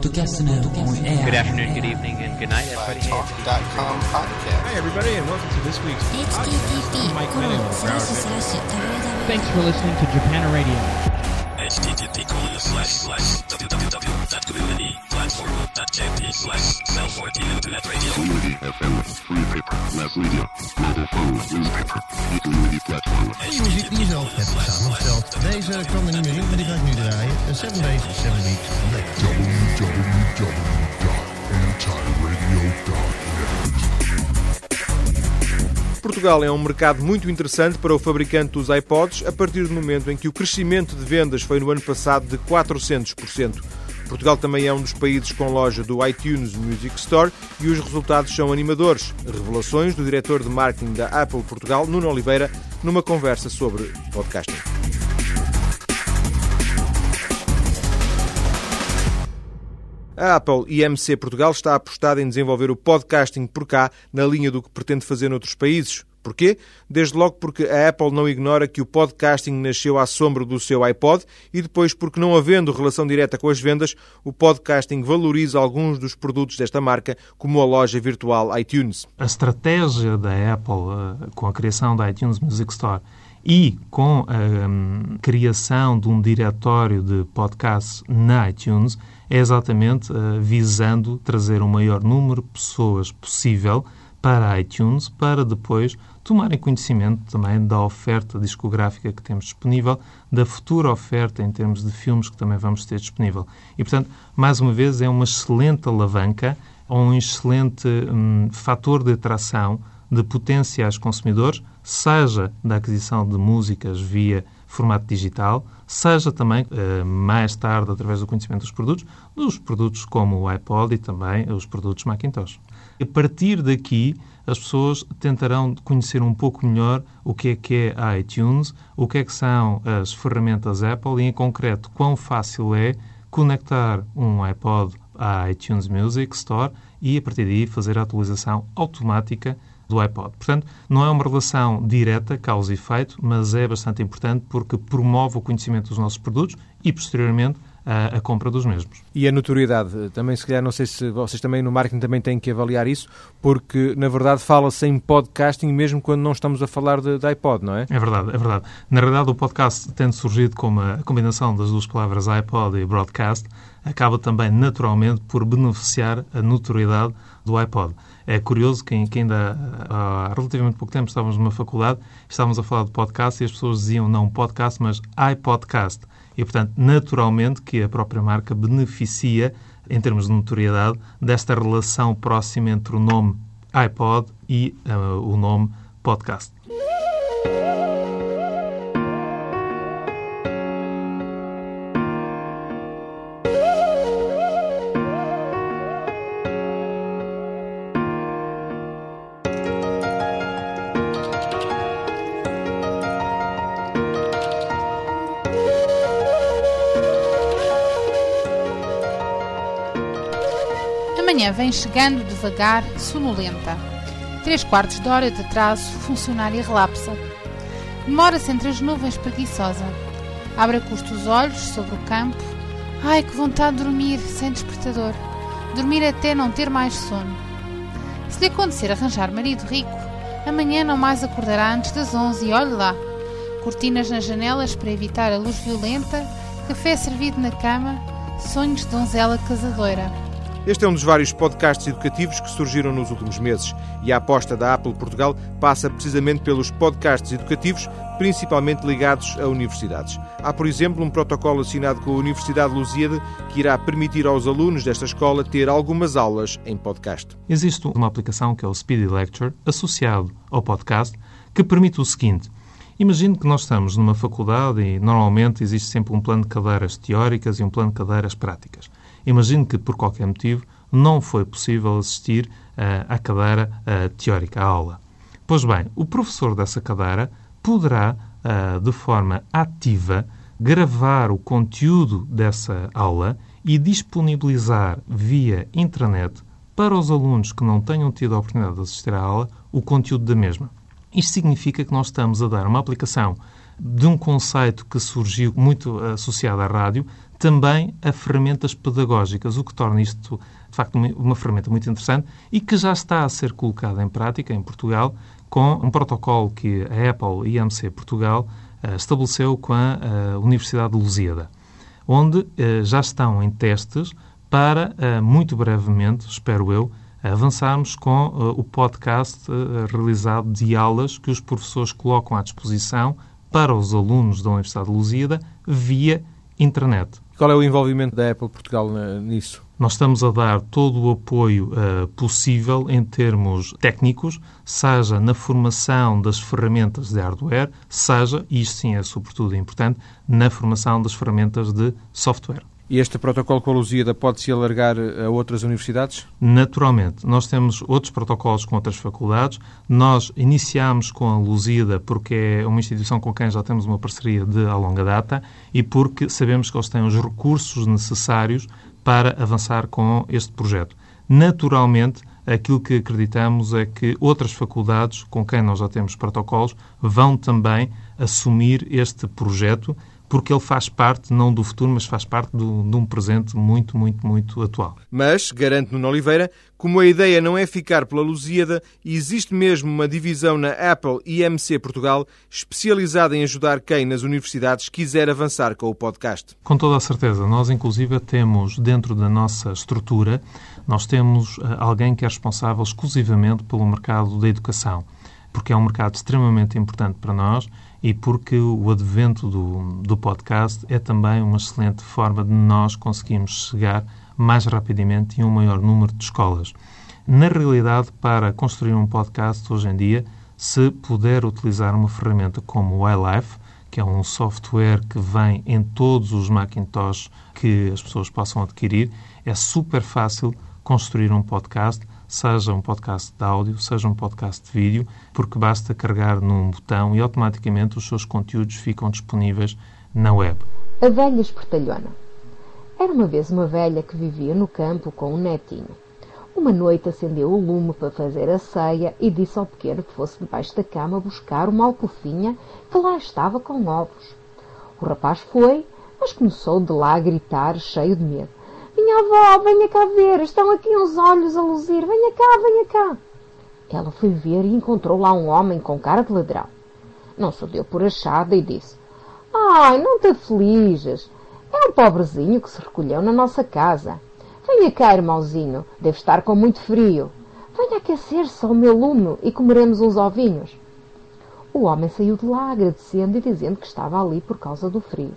Podcast Good afternoon, good evening, and good night, everybody. Talk.com podcast. Hi, everybody, and welcome to this week's podcast. Mike Thanks for listening to Japan Radio. http colon slash slash www.community platform www.community.platform.jp slash 14 internet radio. Community FM, free paper, mass media, mobile phone, newspaper, e-community platform. Die muziek die zelf hebt samengesteld. Deze kwam er niet meer in, maar die ga ik nu draaien. De 7 Days, 7 Weeks Portugal é um mercado muito interessante para o fabricante dos iPods a partir do momento em que o crescimento de vendas foi no ano passado de 400%. Portugal também é um dos países com loja do iTunes Music Store e os resultados são animadores. Revelações do diretor de marketing da Apple Portugal, Nuno Oliveira, numa conversa sobre podcasting. A Apple IMC Portugal está apostada em desenvolver o podcasting por cá, na linha do que pretende fazer noutros países. Porquê? Desde logo porque a Apple não ignora que o podcasting nasceu à sombra do seu iPod e depois porque, não havendo relação direta com as vendas, o podcasting valoriza alguns dos produtos desta marca, como a loja virtual iTunes. A estratégia da Apple uh, com a criação da iTunes Music Store e com a um, criação de um diretório de podcasts na iTunes é exatamente uh, visando trazer o maior número de pessoas possível para a iTunes, para depois tomarem conhecimento também da oferta discográfica que temos disponível, da futura oferta em termos de filmes que também vamos ter disponível. E, portanto, mais uma vez, é uma excelente alavanca, um excelente hum, fator de atração de potenciais consumidores, seja da aquisição de músicas via formato digital, seja também, eh, mais tarde, através do conhecimento dos produtos, dos produtos como o iPod e também os produtos Macintosh. A partir daqui, as pessoas tentarão conhecer um pouco melhor o que é que é a iTunes, o que é que são as ferramentas Apple e, em concreto, quão fácil é conectar um iPod à iTunes Music Store e, a partir daí, fazer a atualização automática do iPod. Portanto, não é uma relação direta, causa e efeito, mas é bastante importante porque promove o conhecimento dos nossos produtos e, posteriormente, a, a, compra dos mesmos. E a notoriedade? Também, se calhar, não sei se vocês também no marketing também têm que avaliar isso, porque, na verdade, fala-se em podcasting mesmo quando não estamos a falar de, de, iPod, não é? É verdade, é verdade. Na realidade, o podcast, tendo surgido como a combinação das duas palavras iPod e broadcast, acaba também, naturalmente, por beneficiar a notoriedade do iPod. É curioso que, que ainda há relativamente pouco tempo estávamos numa faculdade, estávamos a falar de podcast e as pessoas diziam não podcast, mas iPodcast. E, portanto, naturalmente que a própria marca beneficia, em termos de notoriedade, desta relação próxima entre o nome iPod e uh, o nome podcast. Vem chegando devagar, sonolenta. Três quartos de hora de atraso, funcionária relapsa. Demora-se entre as nuvens preguiçosa. Abre a custo os olhos sobre o campo. Ai, que vontade de dormir, sem despertador. Dormir até não ter mais sono. Se lhe acontecer arranjar marido rico, amanhã não mais acordará antes das onze e olhe lá. Cortinas nas janelas para evitar a luz violenta, café servido na cama, sonhos de donzela casadoira. Este é um dos vários podcasts educativos que surgiram nos últimos meses e a aposta da Apple Portugal passa precisamente pelos podcasts educativos, principalmente ligados a universidades. Há, por exemplo, um protocolo assinado com a Universidade de Lusíada que irá permitir aos alunos desta escola ter algumas aulas em podcast. Existe uma aplicação que é o Speedy Lecture, associado ao podcast, que permite o seguinte. Imagine que nós estamos numa faculdade e normalmente existe sempre um plano de cadeiras teóricas e um plano de cadeiras práticas. Imagine que, por qualquer motivo, não foi possível assistir uh, à cadeira uh, teórica, à aula. Pois bem, o professor dessa cadeira poderá, uh, de forma ativa, gravar o conteúdo dessa aula e disponibilizar via intranet para os alunos que não tenham tido a oportunidade de assistir à aula o conteúdo da mesma. Isto significa que nós estamos a dar uma aplicação de um conceito que surgiu muito associado à rádio, também a ferramentas pedagógicas, o que torna isto, de facto, uma, ferramenta muito interessante e que já está a ser colocada em prática em Portugal com um protocolo que a Apple IMC Portugal uh, estabeleceu com a uh, Universidade de Lusíada, onde já estão em testes para, muito brevemente, espero eu, avançarmos com o podcast realizado de aulas que os professores colocam à disposição para os alunos da Universidade de Lusíada via internet. Qual é o envolvimento da Apple Portugal nisso? Nós estamos a dar todo o apoio uh, possível em termos técnicos, seja na formação das ferramentas de hardware, seja, e isto sim é sobretudo importante, na formação das ferramentas de software. E este protocolo com a Lusíada pode-se alargar a outras universidades? Naturalmente. Nós temos outros protocolos com outras faculdades. Nós iniciamos com a Lusíada porque é uma instituição com quem já temos uma parceria de longa data e porque sabemos que eles têm os recursos necessários para avançar com este projeto. Naturalmente, aquilo que acreditamos é que outras faculdades com quem nós já temos protocolos vão também assumir este projeto porque ele faz parte, não do futuro, mas faz parte do, de um presente muito, muito, muito atual. Mas, garante Nuno Oliveira, como a ideia não é ficar pela Lusíada, existe mesmo uma divisão na Apple IMC Portugal especializada em ajudar quem nas universidades quiser avançar com o podcast. Com toda a certeza. Nós, inclusive, temos dentro da nossa estrutura, nós temos eh, alguém que é responsável exclusivamente pelo mercado da educação, porque é um mercado extremamente importante para nós e porque o advento do, do podcast é também uma excelente forma de nós conseguirmos chegar mais rapidamente em um maior número de escolas. Na realidade, para construir um podcast hoje em dia, se puder utilizar uma ferramenta como o iLife, que é um software que vem em todos os Macintosh que as pessoas possam adquirir, é super fácil construir um podcast seja um podcast de áudio, seja um podcast de vídeo, porque basta carregar num botão e automaticamente os seus conteúdos ficam disponíveis na web. A velha espertalhona. Era uma vez uma velha que vivia no campo com um netinho. Uma noite acendeu o lume para fazer a ceia e disse ao pequeno que fosse debaixo da cama buscar uma alcofinha que lá estava com ovos. O rapaz foi, mas começou de lá a gritar, cheio de medo. Minha avó, venha cá ver, estão aqui uns olhos a luzir, venha cá, venha cá. Ela foi ver e encontrou lá um homem com cara de ladrão. Não se deu por achada e disse: Ai, não te aflijas. É um pobrezinho que se recolheu na nossa casa. Venha cá, irmãozinho, deve estar com muito frio. Venha aquecer-se ao meu lume e comeremos uns ovinhos. O homem saiu de lá agradecendo e dizendo que estava ali por causa do frio.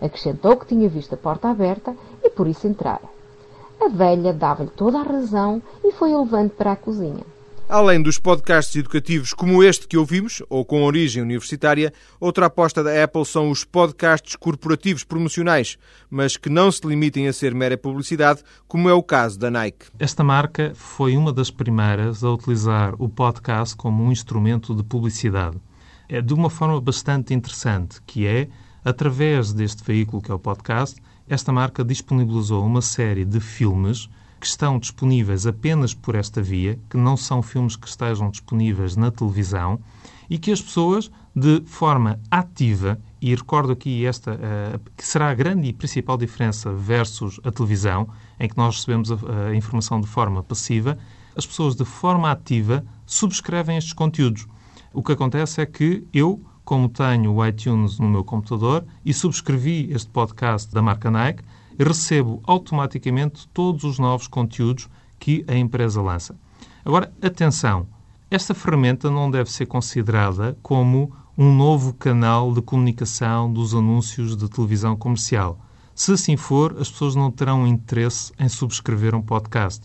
Acrescentou que tinha visto a porta aberta por isso entrara. A velha dava-lhe toda a razão e foi levando para a cozinha. Além dos podcasts educativos como este que ouvimos, ou com origem universitária, outra aposta da Apple são os podcasts corporativos promocionais, mas que não se limitem a ser mera publicidade, como é o caso da Nike. Esta marca foi uma das primeiras a utilizar o podcast como um instrumento de publicidade. É de uma forma bastante interessante, que é Através deste veículo que é o podcast, esta marca disponibilizou uma série de filmes que estão disponíveis apenas por esta via, que não são filmes que estejam disponíveis na televisão e que as pessoas, de forma ativa, e recordo aqui esta, uh, que será a grande e principal diferença versus a televisão, em que nós recebemos a, a informação de forma passiva, as pessoas, de forma ativa, subscrevem estes conteúdos. O que acontece é que eu como tenho o iTunes no meu computador e subscrevi este podcast da marca Nike, recebo automaticamente todos os novos conteúdos que a empresa lança. Agora, atenção, esta ferramenta não deve ser considerada como um novo canal de comunicação dos anúncios de televisão comercial. Se assim for, as pessoas não terão interesse em subscrever um podcast.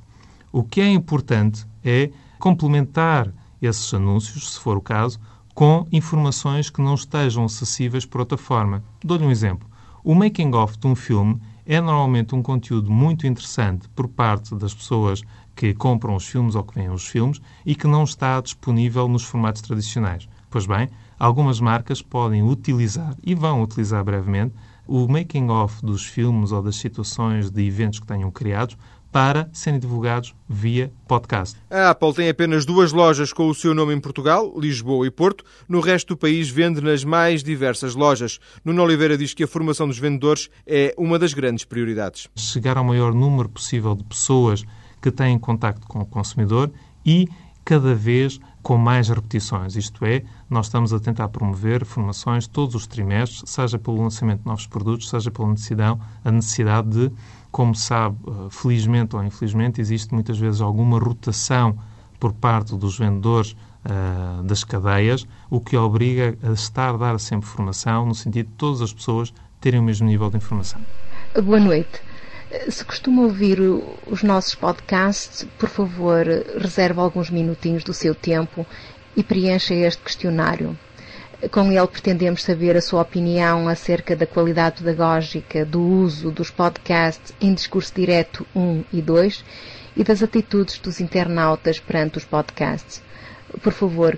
O que é importante é complementar esses anúncios, se for o caso, com informações que não estejam acessíveis por outra forma. Dou-lhe um exemplo. O making-of de um filme é normalmente um conteúdo muito interessante por parte das pessoas que compram os filmes ou que veem os filmes e que não está disponível nos formatos tradicionais. Pois bem, algumas marcas podem utilizar e vão utilizar brevemente o making-of dos filmes ou das situações de eventos que tenham criados para serem divulgados via podcast. A Apple tem apenas duas lojas com o seu nome em Portugal, Lisboa e Porto. No resto do país vende nas mais diversas lojas. Nuno Oliveira diz que a formação dos vendedores é uma das grandes prioridades. Chegar ao maior número possível de pessoas que têm contacto com o consumidor e cada vez com mais repetições. Isto é, nós estamos a tentar promover formações todos os trimestres, seja pelo lançamento de novos produtos, seja pela necessidade, a necessidade de, como sabe, eh, felizmente ou infelizmente, existe muitas vezes alguma rotação por parte dos vendedores uh, das cadeias, o que obriga a estar a dar sempre formação, no sentido de todas as pessoas terem o mesmo nível de informação. Boa noite. Se costuma ouvir os nossos podcasts, por favor, reserve alguns minutinhos do seu tempo e preencha este questionário. Com ele pretendemos saber a sua opinião acerca da qualidade pedagógica do uso dos podcasts em discurso direto 1 e 2 e das atitudes dos internautas perante os podcasts. Por favor,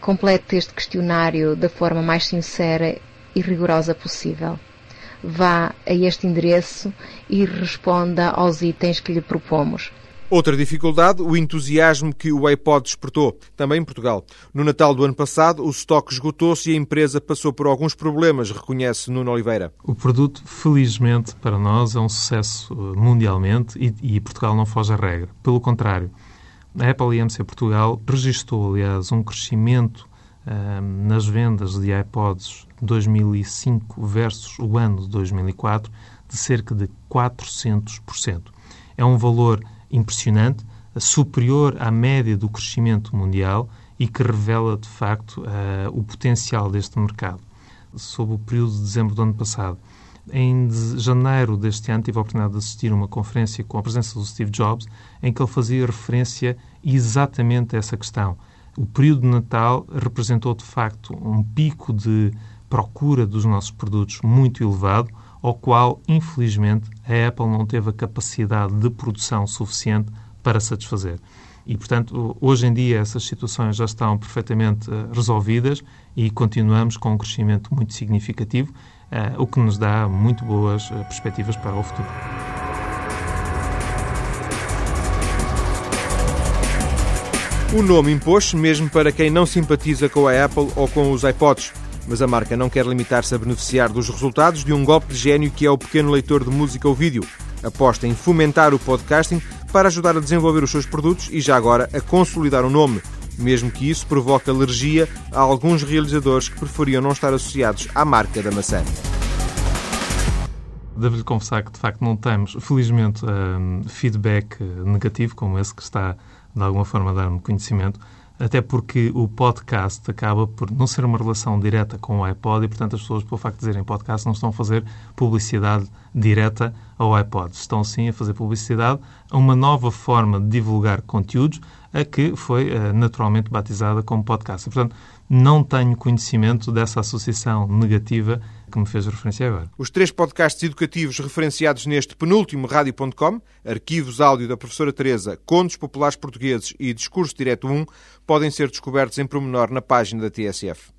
complete este questionário da forma mais sincera e rigorosa possível vá a este endereço e responda aos itens que lhe propomos. Outra dificuldade, o entusiasmo que o iPod despertou, também em Portugal. No Natal do ano passado, o estoque esgotou-se e a empresa passou por alguns problemas, reconhece Nuno Oliveira. O produto, felizmente para nós, é um sucesso eh, mundialmente e, e Portugal não foge à regra. Pelo contrário, a Apple IMC Portugal registrou, aliás, um crescimento nas vendas de iPods 2005 versus o ano de 2004 de cerca de 400%. É um valor impressionante, superior à média do crescimento mundial e que revela, de facto, uh, o potencial deste mercado. Sob o período de dezembro do ano passado, em janeiro deste ano, tive a oportunidade de assistir a uma conferência com a presença do Steve Jobs, em que ele fazia referência exatamente a essa questão o período de Natal representou, de facto, um pico de procura dos nossos produtos muito elevado, ao qual, infelizmente, a Apple não teve a capacidade de produção suficiente para satisfazer. E, portanto, hoje em dia essas situações já estão perfeitamente uh, resolvidas e continuamos com um crescimento muito significativo, uh, o que nos dá muito boas uh, perspectivas para o futuro. O nome impôs-se mesmo para quem não simpatiza com a Apple ou com os iPods. Mas a marca não quer limitar-se a beneficiar dos resultados de um golpe de gênio que é o pequeno leitor de música ou vídeo. Aposta em fomentar o podcasting para ajudar a desenvolver os seus produtos e já agora a consolidar o nome, mesmo que isso provoque alergia a alguns realizadores que preferiam não estar associados à marca da maçã. Devo-lhe confessar que, de facto, não temos, felizmente, um, feedback negativo como esse que está de alguma forma dar-me conhecimento, até porque o podcast acaba por não ser uma relação direta com o iPod e, portanto, as pessoas, pelo facto de dizerem podcast, não estão a fazer publicidade direta ao iPod. Estão, sim, a fazer publicidade a uma nova forma de divulgar conteúdos, a que foi uh, naturalmente batizada como podcast. Portanto, não tenho conhecimento dessa associação negativa que me fez referência agora. Os três podcasts educativos referenciados neste penúltimo rádio.com, arquivos áudio da professora Teresa, Contos Populares Portugueses e Discurso Direto 1, podem ser descobertos em promenor na página da TSF.